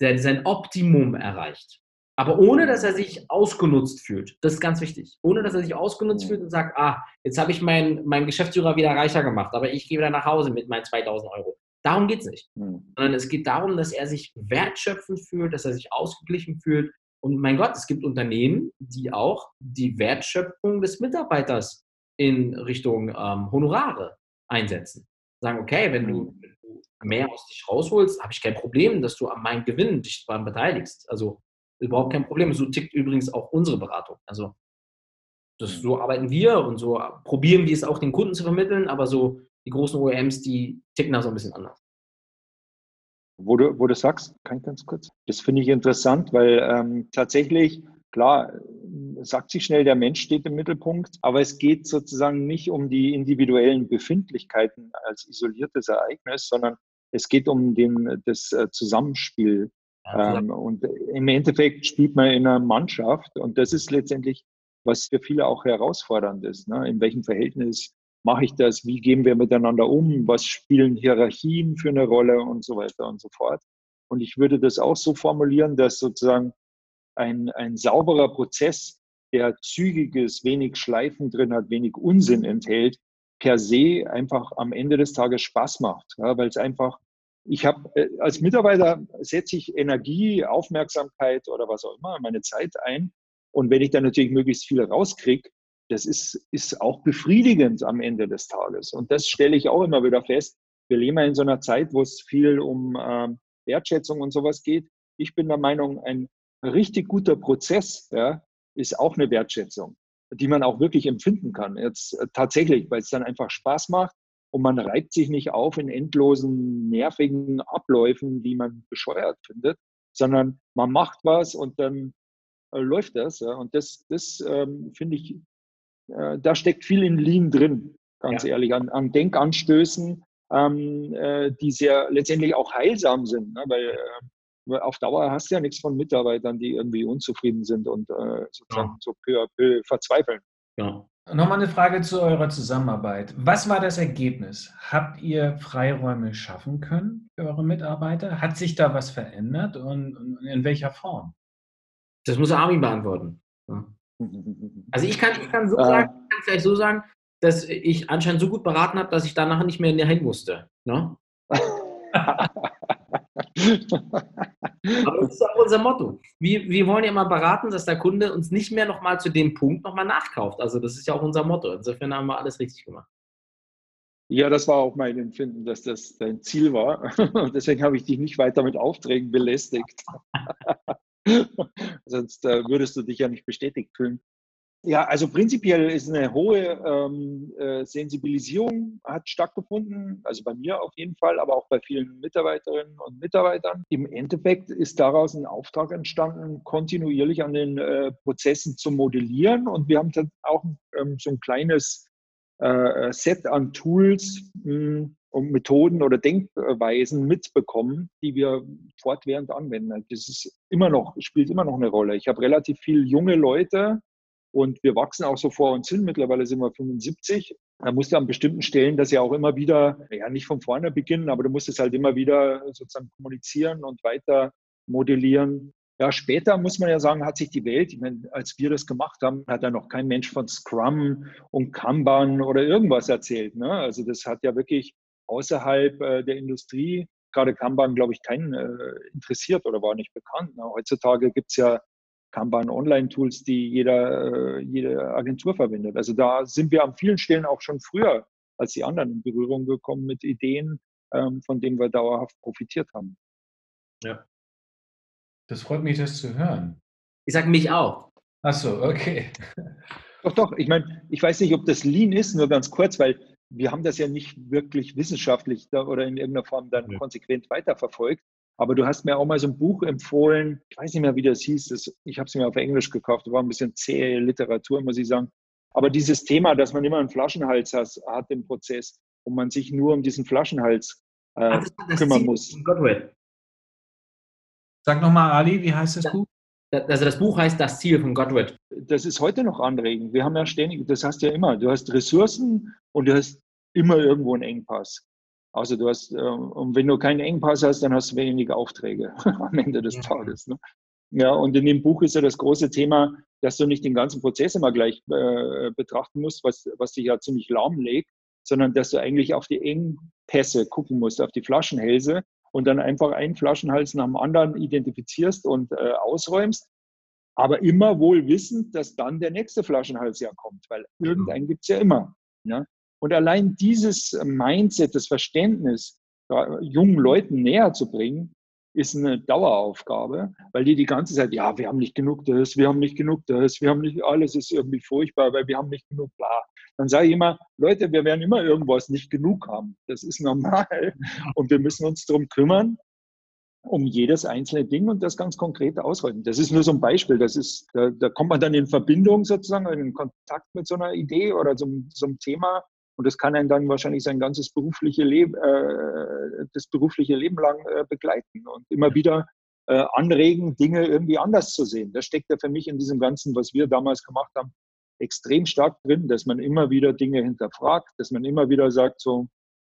der, sein Optimum erreicht. Aber ohne, dass er sich ausgenutzt fühlt. Das ist ganz wichtig. Ohne, dass er sich ausgenutzt fühlt und sagt, ah, jetzt habe ich meinen mein Geschäftsführer wieder reicher gemacht, aber ich gehe wieder nach Hause mit meinen 2000 Euro. Darum geht es nicht. Sondern es geht darum, dass er sich wertschöpfend fühlt, dass er sich ausgeglichen fühlt. Und mein Gott, es gibt Unternehmen, die auch die Wertschöpfung des Mitarbeiters in Richtung ähm, Honorare einsetzen. Sagen, okay, wenn du, mhm mehr aus dich rausholst, habe ich kein Problem, dass du an meinem Gewinn dich daran beteiligst. Also überhaupt kein Problem. So tickt übrigens auch unsere Beratung. Also das, so arbeiten wir und so probieren wir es auch den Kunden zu vermitteln, aber so die großen OEMs, die ticken da so ein bisschen anders. Wo du, wo du sagst, kann ich ganz kurz, das finde ich interessant, weil ähm, tatsächlich, klar, sagt sich schnell, der Mensch steht im Mittelpunkt, aber es geht sozusagen nicht um die individuellen Befindlichkeiten als isoliertes Ereignis, sondern es geht um den, das äh, Zusammenspiel. Ja, ähm, und im Endeffekt spielt man in einer Mannschaft und das ist letztendlich, was für viele auch herausfordernd ist. Ne? In welchem Verhältnis mache ich das? Wie gehen wir miteinander um? Was spielen Hierarchien für eine Rolle und so weiter und so fort? Und ich würde das auch so formulieren, dass sozusagen ein, ein sauberer Prozess, der zügig ist, wenig Schleifen drin hat, wenig Unsinn enthält, per se einfach am Ende des Tages Spaß macht, ja, weil es einfach ich habe äh, als Mitarbeiter setze ich Energie, Aufmerksamkeit oder was auch immer, meine Zeit ein. Und wenn ich dann natürlich möglichst viel rauskriege, das ist, ist auch befriedigend am Ende des Tages. Und das stelle ich auch immer wieder fest. Wir leben ja in so einer Zeit, wo es viel um äh, Wertschätzung und sowas geht. Ich bin der Meinung, ein richtig guter Prozess ja, ist auch eine Wertschätzung, die man auch wirklich empfinden kann. Jetzt äh, tatsächlich, weil es dann einfach Spaß macht und man reibt sich nicht auf in endlosen, nervigen Abläufen, die man bescheuert findet, sondern man macht was und dann äh, läuft das. Ja. Und das, das ähm, finde ich, äh, da steckt viel in Lean drin, ganz ja. ehrlich, an, an Denkanstößen, ähm, äh, die sehr letztendlich auch heilsam sind, ne? weil äh, auf Dauer hast du ja nichts von Mitarbeitern, die irgendwie unzufrieden sind und äh, sozusagen ja. so peu à peu verzweifeln. Ja. Nochmal eine Frage zu eurer Zusammenarbeit. Was war das Ergebnis? Habt ihr Freiräume schaffen können für eure Mitarbeiter? Hat sich da was verändert und, in welcher Form? Das muss Armin beantworten. Also ich kann, ich kann so sagen, ich kann vielleicht so sagen, dass ich anscheinend so gut beraten habe, dass ich danach nicht mehr in der hin musste. Ne? [LAUGHS] Aber das ist auch unser Motto. Wir, wir wollen ja immer beraten, dass der Kunde uns nicht mehr nochmal zu dem Punkt nochmal nachkauft. Also das ist ja auch unser Motto. Insofern haben wir alles richtig gemacht. Ja, das war auch mein Empfinden, dass das dein Ziel war. Deswegen habe ich dich nicht weiter mit Aufträgen belästigt. [LAUGHS] Sonst äh, würdest du dich ja nicht bestätigt fühlen. Ja, also prinzipiell ist eine hohe ähm, äh, Sensibilisierung hat stattgefunden, also bei mir auf jeden Fall, aber auch bei vielen Mitarbeiterinnen und Mitarbeitern. Im Endeffekt ist daraus ein Auftrag entstanden, kontinuierlich an den äh, Prozessen zu modellieren und wir haben dann auch ähm, so ein kleines äh, Set an Tools mh, hm, und Methoden oder Denkweisen mitbekommen, die wir fortwährend anwenden. Das ist immer noch, spielt immer noch eine Rolle. Ich habe relativ viele junge Leute, und wir wachsen auch so vor uns hin. Mittlerweile sind wir 75. Da musst du an bestimmten Stellen das ja auch immer wieder, ja nicht von vorne beginnen, aber du musst es halt immer wieder sozusagen kommunizieren und weiter modellieren. Ja, später muss man ja sagen, hat sich die Welt, ich meine, als wir das gemacht haben, hat ja noch kein Mensch von Scrum und Kanban oder irgendwas erzählt. Ne? Also das hat ja wirklich außerhalb äh, der Industrie, gerade Kanban, glaube ich, keinen äh, interessiert oder war nicht bekannt. Ne? Heutzutage gibt es ja Kanban-Online-Tools, die jeder, äh, jede Agentur verwendet. Also da sind wir an vielen Stellen auch schon früher als die anderen in Berührung gekommen mit Ideen, ähm, von denen wir dauerhaft profitiert haben. Ja. Das freut mich, das zu hören. Ich sage mich auch. Ach so, okay. Doch, doch. Ich meine, ich weiß nicht, ob das Lean ist, nur ganz kurz, weil wir haben das ja nicht wirklich wissenschaftlich oder in irgendeiner Form dann ja. konsequent weiterverfolgt. Aber du hast mir auch mal so ein Buch empfohlen, ich weiß nicht mehr, wie das hieß, das, ich habe es mir auf Englisch gekauft, war ein bisschen zähe Literatur, muss ich sagen. Aber dieses Thema, dass man immer einen Flaschenhals hat, hat im Prozess und man sich nur um diesen Flaschenhals äh, Ach, kümmern Ziel muss. Sag nochmal, Ali, wie heißt das Buch? Also das Buch heißt Das Ziel von Godwin. Das ist heute noch anregend. Wir haben ja ständig, das hast du ja immer, du hast Ressourcen und du hast immer irgendwo einen Engpass. Also du hast, äh, und wenn du keinen Engpass hast, dann hast du wenig Aufträge [LAUGHS] am Ende des ja. Tages. Ne? Ja, und in dem Buch ist ja das große Thema, dass du nicht den ganzen Prozess immer gleich äh, betrachten musst, was, was dich ja ziemlich lahmlegt, sondern dass du eigentlich auf die Engpässe gucken musst, auf die Flaschenhälse und dann einfach einen Flaschenhals nach dem anderen identifizierst und äh, ausräumst. Aber immer wohl wissend, dass dann der nächste Flaschenhals ja kommt, weil irgendeinen gibt es ja immer. Ja? Und allein dieses Mindset, das Verständnis, jungen Leuten näher zu bringen, ist eine Daueraufgabe, weil die die ganze Zeit, ja, wir haben nicht genug das, wir haben nicht genug das, wir haben nicht, alles ist irgendwie furchtbar, weil wir haben nicht genug bla. Dann sage ich immer, Leute, wir werden immer irgendwas nicht genug haben. Das ist normal. Und wir müssen uns darum kümmern, um jedes einzelne Ding und das ganz konkret ausräumen. Das ist nur so ein Beispiel. Das ist, da, da kommt man dann in Verbindung sozusagen, in Kontakt mit so einer Idee oder so, so einem Thema und das kann einen dann wahrscheinlich sein ganzes berufliche Leben, äh, das berufliche Leben lang äh, begleiten und immer wieder äh, anregen, Dinge irgendwie anders zu sehen. Das steckt ja für mich in diesem Ganzen, was wir damals gemacht haben, extrem stark drin, dass man immer wieder Dinge hinterfragt, dass man immer wieder sagt, so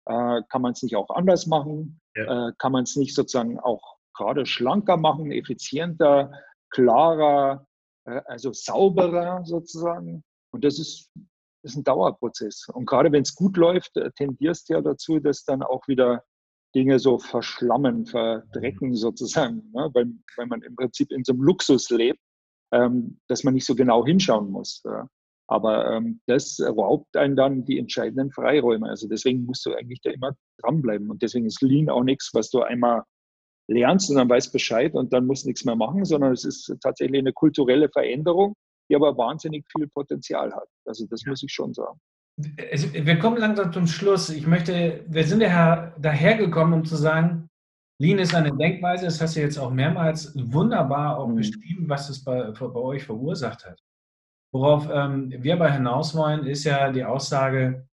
äh, kann man es nicht auch anders machen, ja. Äh, kann man es nicht sozusagen auch gerade schlanker machen, effizienter, klarer, äh, also sauberer sozusagen. Und das ist ist ein Dauerprozess. Und gerade wenn es gut läuft, äh, tendierst du ja dazu, dass dann auch wieder Dinge so verschlammen, verdrecken sozusagen, ne? weil, weil man im Prinzip in so einem Luxus lebt, ähm, dass man nicht so genau hinschauen muss. Ja? Aber ähm, das raubt einen dann die entscheidenden Freiräume. Also deswegen musst du eigentlich da immer dranbleiben. Und deswegen ist Lean auch nichts, was du einmal lernst und dann weißt Bescheid und dann musst du nichts mehr machen, sondern es ist tatsächlich eine kulturelle Veränderung, die aber wahnsinnig viel Potenzial hat. Also das muss ich schon sagen. Wir kommen langsam zum Schluss. Ich möchte, wir sind ja dahergekommen, um zu sagen, Lean ist eine Denkweise, das hast du jetzt auch mehrmals wunderbar auch mhm. beschrieben, was es bei, bei, euch verursacht hat. Worauf ähm, wir aber hinaus wollen, ist ja die Aussage,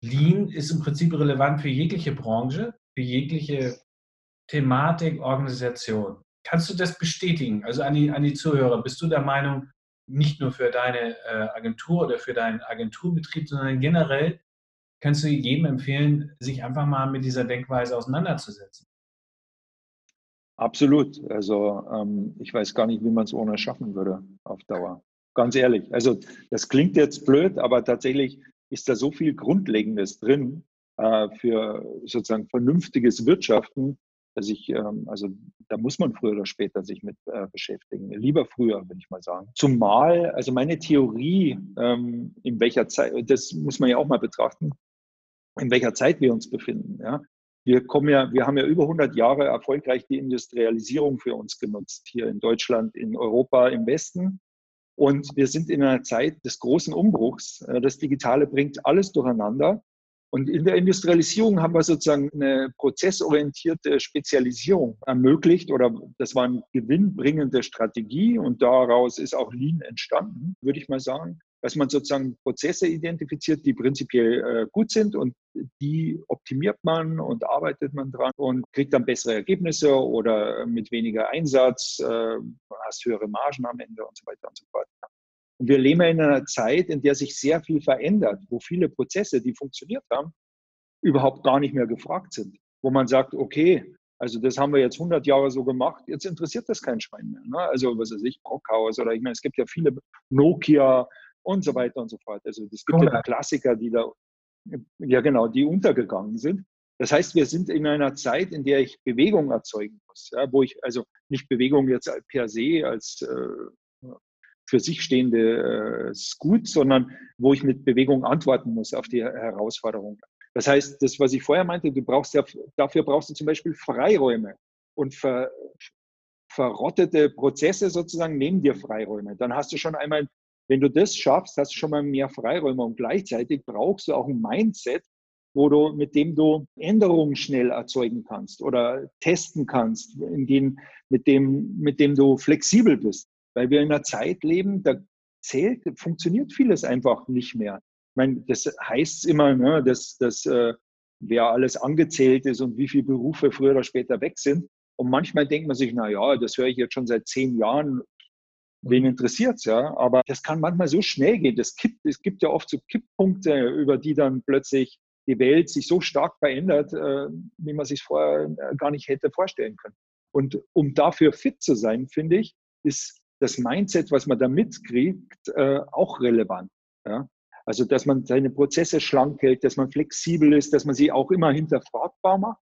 Lean ist im Prinzip relevant für jegliche Branche, für jegliche Thematik, Organisation. Kannst du das bestätigen? Also an die, an die Zuhörer, bist du der Meinung, nicht nur für deine äh, Agentur oder für deinen Agenturbetrieb, sondern generell kannst du jedem empfehlen, sich einfach mal mit dieser Denkweise auseinanderzusetzen. Absolut. Also ähm, ich weiß gar nicht, wie man es ohne schaffen würde auf Dauer. Ganz ehrlich. Also das klingt jetzt blöd, aber tatsächlich ist da so viel Grundlegendes drin äh, für sozusagen vernünftiges Wirtschaften, dass ich, ähm, also da muss man früher oder später sich mit äh, beschäftigen. Lieber früher, würde ich mal sagen. Zumal, also meine Theorie, ähm, in welcher Zeit, das muss man ja auch mal betrachten, in welcher Zeit wir uns befinden. Ja? Wir kommen ja, wir haben ja über 100 Jahre erfolgreich die Industrialisierung für uns genutzt, hier in Deutschland, in Europa, im Westen. Und wir sind in einer Zeit des großen Umbruchs. Äh, das Digitale bringt alles durcheinander. Und in der Industrialisierung haben wir sozusagen eine prozessorientierte Spezialisierung ermöglicht oder das war eine gewinnbringende Strategie und daraus ist auch Lean entstanden, würde ich mal sagen, dass man sozusagen Prozesse identifiziert, die prinzipiell äh, gut sind und die optimiert man und arbeitet man dran und kriegt dann bessere Ergebnisse oder mit weniger Einsatz, äh, hast höhere Margen am Ende und so weiter und so fort. Und wir leben in einer Zeit, in der sich sehr viel verändert, wo viele Prozesse, die funktioniert haben, überhaupt gar nicht mehr gefragt sind. Wo man sagt, okay, also das haben wir jetzt 100 Jahre so gemacht, jetzt interessiert das kein Schwein mehr. Ne? Also was weiß ich, Brockhaus oder ich meine, es gibt ja viele Nokia und so weiter und so fort. Also es gibt ja die Klassiker, die da, ja genau, die untergegangen sind. Das heißt, wir sind in einer Zeit, in der ich Bewegung erzeugen muss, ja, wo ich also nicht Bewegung jetzt per se als äh, für sich stehende äh, gut, sondern wo ich mit Bewegung antworten muss auf die Herausforderung. Das heißt, das, was ich vorher meinte, du brauchst ja, dafür brauchst du zum Beispiel Freiräume und Ver, verrottete Prozesse sozusagen nehmen dir Freiräume. Dann hast du schon einmal, wenn du das schaffst, hast du schon mal mehr Freiräume und gleichzeitig brauchst du auch ein Mindset, wo du, mit dem du Änderungen schnell erzeugen kannst oder testen kannst, in dem, mit, dem, mit dem du flexibel bist. Weil wir in einer Zeit leben, da zählt, funktioniert vieles einfach nicht mehr. Ich meine, das heißt immer, ne, dass, dass äh, wer alles angezählt ist und wie viele Berufe früher oder später weg sind. Und manchmal denkt man sich, na ja, das höre ich jetzt schon seit zehn Jahren. Wen mhm. interessiert's ja? Aber das kann manchmal so schnell gehen. Das kippt, es gibt ja oft so Kipppunkte, über die dann plötzlich die Welt sich so stark verändert, äh, wie man sich vorher äh, gar nicht hätte vorstellen können. Und um dafür fit zu sein, finde ich, ist das Mindset, was man da mitkriegt, äh, auch relevant. Also, dass man seine Prozesse schlank hält, dass man flexibel ist, dass man sie auch immer hinterfragbar macht.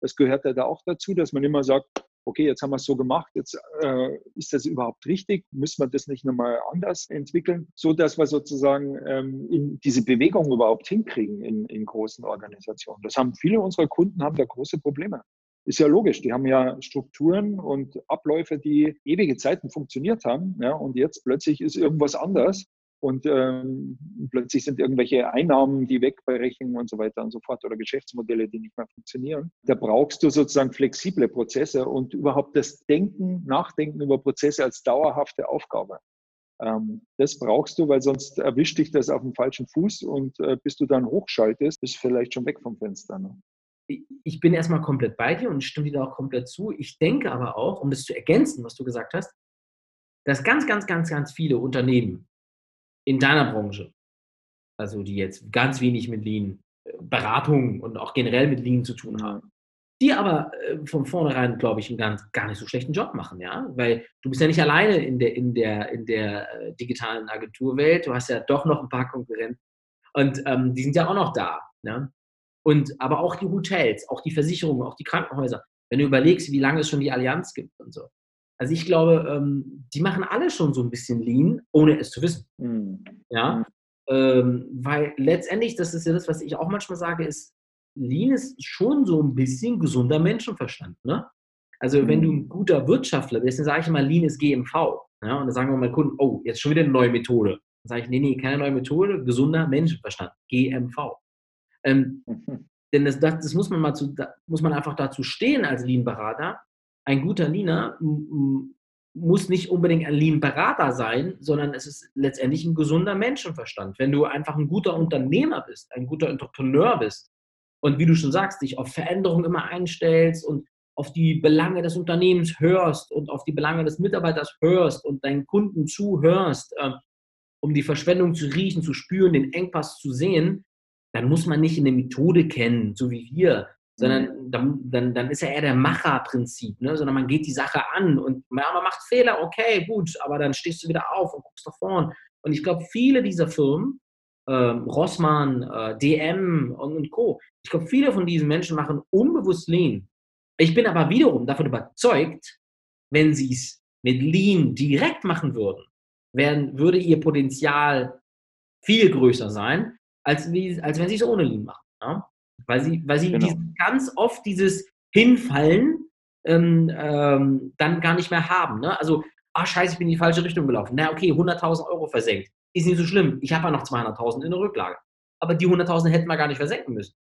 Das gehört ja da auch dazu, dass man immer sagt, okay, jetzt haben wir es so gemacht, jetzt äh, ist das überhaupt richtig? Müssen wir das nicht nochmal anders entwickeln, so dass wir sozusagen ähm, diese Bewegung überhaupt hinkriegen in, in großen Organisationen? Das haben viele unserer Kunden haben da große Probleme. Ist ja logisch, die haben ja Strukturen und Abläufe, die ewige Zeiten funktioniert haben, ja, und jetzt plötzlich ist irgendwas anders und ähm, plötzlich sind irgendwelche Einnahmen, die wegbrechen und so weiter und so fort oder Geschäftsmodelle, die nicht mehr funktionieren. Da brauchst du sozusagen flexible Prozesse und überhaupt das Denken, Nachdenken über Prozesse als dauerhafte Aufgabe. Ähm, das brauchst du, weil sonst erwischt dich das auf dem falschen Fuß und äh, bis du dann hochschaltest, bist du vielleicht schon weg vom Fenster. Ne? Ich bin erstmal komplett bei dir und stimme dir auch komplett zu. Ich denke aber auch, um das zu ergänzen, was du gesagt hast, dass ganz, ganz, ganz, ganz viele Unternehmen in deiner Branche, also die jetzt ganz wenig mit Lean, äh, Beratung und auch generell mit Lean zu tun haben, die aber äh, von vornherein, glaube ich, einen ganz, gar nicht so schlechten Job machen, ja, weil du bist ja nicht alleine in der, in der, in der äh, digitalen Agenturwelt, du hast ja doch noch ein paar Konkurrenten und ähm, die sind ja auch noch da, ja? Und aber auch die Hotels, auch die Versicherungen, auch die Krankenhäuser, wenn du überlegst, wie lange es schon die Allianz gibt und so. Also ich glaube, ähm, die machen alle schon so ein bisschen Lean, ohne es zu wissen. Mhm. Ja, ähm, weil letztendlich, das ist ja das, was ich auch manchmal sage, ist, Lean ist schon so ein bisschen gesunder Menschenverstand. Ne? Also mhm. wenn du ein guter Wirtschaftler bist, dann sage ich immer, Lean ist GMV. Ja? Und dann sagen wir mal Kunden, oh, jetzt schon wieder eine neue Methode. Dann sage ich, nee, nee, keine neue Methode, gesunder Menschenverstand, GMV. Ähm. [LAUGHS] Denn das, das, das, muss man mal zu, da muss man einfach dazu stehen als Lean-Berater, ein guter Leaner muss nicht unbedingt ein Lean-Berater sein, sondern es ist letztendlich ein gesunder Menschenverstand. Wenn du einfach ein guter Unternehmer bist, ein guter Entrepreneur bist und wie du schon sagst, dich auf Veränderungen immer einstellst und auf die Belange des Unternehmens hörst und auf die Belange des Mitarbeiters hörst und deinen Kunden zuhörst, ähm, um die Verschwendung zu riechen, zu spüren, den Engpass zu sehen, dann muss man nicht eine Methode kennen, so wie wir, sondern mhm. dann, dann, dann ist ja eher der Macherprinzip, ne? sondern man geht die Sache an und man, man macht Fehler, okay, gut, aber dann stehst du wieder auf und guckst nach vorn. Und ich glaube, viele dieser Firmen, ähm, Rossmann, äh, DM und, und Co., ich glaube, viele von diesen Menschen machen unbewusst Lean. Ich bin aber wiederum davon überzeugt, wenn sie es mit Lean direkt machen würden, werden, würde ihr Potenzial viel größer sein, als, wie, als wenn sie es ohne Lean machen. Ja? Weil sie, weil sie genau. ganz oft dieses Hinfallen ähm, ähm, dann gar nicht mehr haben. Ne? Also, ah, scheiße, ich bin in die falsche Richtung gelaufen. Na, okay, 100.000 Euro versenkt. Ist nicht so schlimm. Ich habe ja noch 200.000 in der Rücklage. Aber die 100.000 hätten wir gar nicht versenken müssen.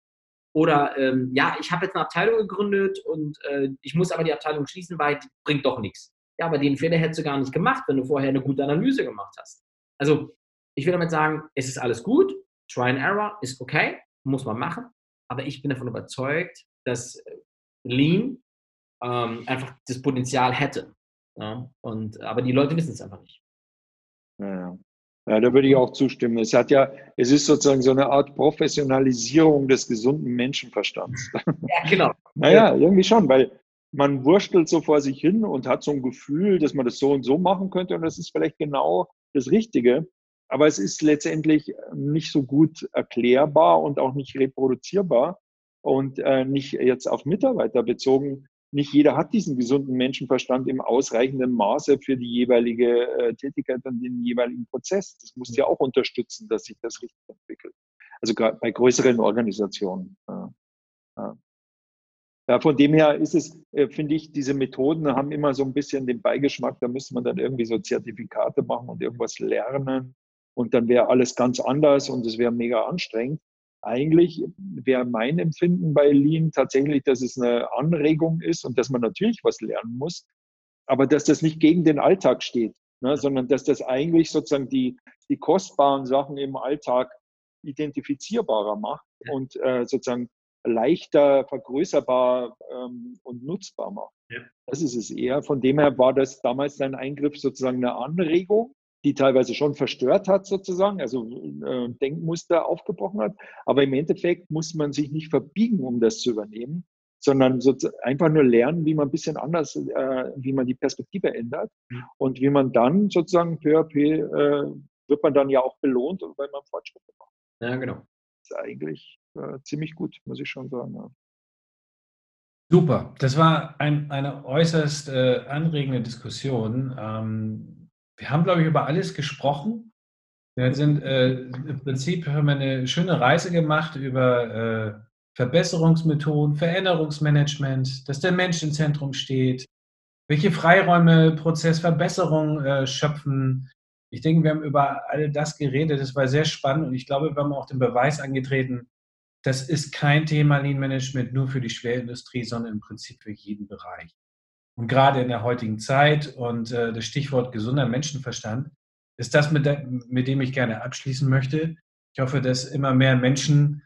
Oder, ähm, ja, ich habe jetzt eine Abteilung gegründet und äh, ich muss aber die Abteilung schließen, weil die bringt doch nichts. Ja, aber den Fehler hättest du gar nicht gemacht, wenn du vorher eine gute Analyse gemacht hast. Also, ich will damit sagen, es ist alles gut. Try and Error ist okay, muss man machen. Aber ich bin davon überzeugt, dass Lean ähm, einfach das Potenzial hätte. Ja? Und, aber die Leute wissen es einfach nicht. Ja, ja, da würde ich auch zustimmen. Es hat ja, es ist sozusagen so eine Art Professionalisierung des gesunden Menschenverstands. Ja, genau. [LAUGHS] naja, irgendwie schon, weil man wurstelt so vor sich hin und hat so ein Gefühl, dass man das so und so machen könnte und das ist vielleicht genau das Richtige aber es ist letztendlich nicht so gut erklärbar und auch nicht reproduzierbar und äh, nicht jetzt auf Mitarbeiter bezogen. Nicht jeder hat diesen gesunden Menschenverstand im ausreichenden Maße für die jeweilige äh, Tätigkeit und den jeweiligen Prozess. Das muss ja auch unterstützen, dass sich das richtig entwickelt. Also bei größeren Organisationen. Ja. Ja. Ja, von dem her ist es, äh, finde ich, diese Methoden haben immer so ein bisschen den Beigeschmack, da müsste man dann irgendwie so Zertifikate machen und irgendwas lernen und dann wäre alles ganz anders und es wäre mega anstrengend. Eigentlich wäre mein Empfinden bei Lean tatsächlich, dass es eine Anregung ist und dass man natürlich was lernen muss, aber dass das nicht gegen den Alltag steht, ne, sondern dass das eigentlich sozusagen die, die kostbaren Sachen im Alltag identifizierbarer macht und äh, sozusagen leichter vergrößerbar ähm, und nutzbar macht. Ja. Das ist es eher. Von dem her war das damals ein Eingriff sozusagen eine Anregung, die teilweise schon verstört hat sozusagen, also äh, Denkmuster aufgebrochen hat. Aber im Endeffekt muss man sich nicht verbiegen, um das zu übernehmen, sondern einfach nur lernen, wie man ein bisschen anders, äh, wie man die Perspektive ändert mhm. und wie man dann sozusagen peu à peu äh, wird man dann ja auch belohnt, weil man Fortschritte macht. Ja, genau. Das ist eigentlich äh, ziemlich gut, muss ich schon sagen. Ja. Super, das war ein, eine äußerst äh, anregende Diskussion. Ähm, wir haben, glaube ich, über alles gesprochen. Wir sind äh, im Prinzip haben wir eine schöne Reise gemacht über äh, Verbesserungsmethoden, Veränderungsmanagement, dass der Mensch im Zentrum steht, welche Freiräume Prozessverbesserung äh, schöpfen. Ich denke, wir haben über all das geredet. Das war sehr spannend und ich glaube, wir haben auch den Beweis angetreten, das ist kein Thema Lean Management nur für die Schwerindustrie, sondern im Prinzip für jeden Bereich. Und gerade in der heutigen Zeit und äh, das Stichwort gesunder Menschenverstand ist das, mit, der, mit dem ich gerne abschließen möchte. Ich hoffe, dass immer mehr Menschen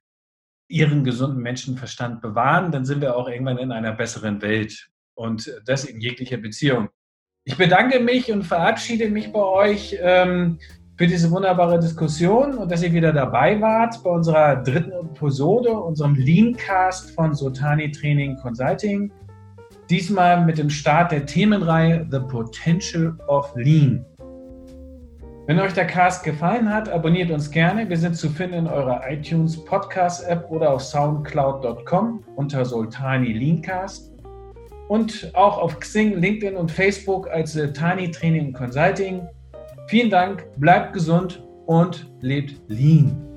ihren gesunden Menschenverstand bewahren. Dann sind wir auch irgendwann in einer besseren Welt und das in jeglicher Beziehung. Ich bedanke mich und verabschiede mich bei euch. Ähm, für diese wunderbare Diskussion und dass ihr wieder dabei wart bei unserer dritten Episode, unserem Leancast von Sotani Training Consulting. Diesmal mit dem Start der Themenreihe The Potential of Lean. Wenn euch der Cast gefallen hat, abonniert uns gerne. Wir sind zu finden in eurer iTunes Podcast App oder auf soundcloud.com unter Soltani Leancast und auch auf Xing, LinkedIn und Facebook als Soltani Training Consulting. Vielen Dank, bleibt gesund und lebt lean.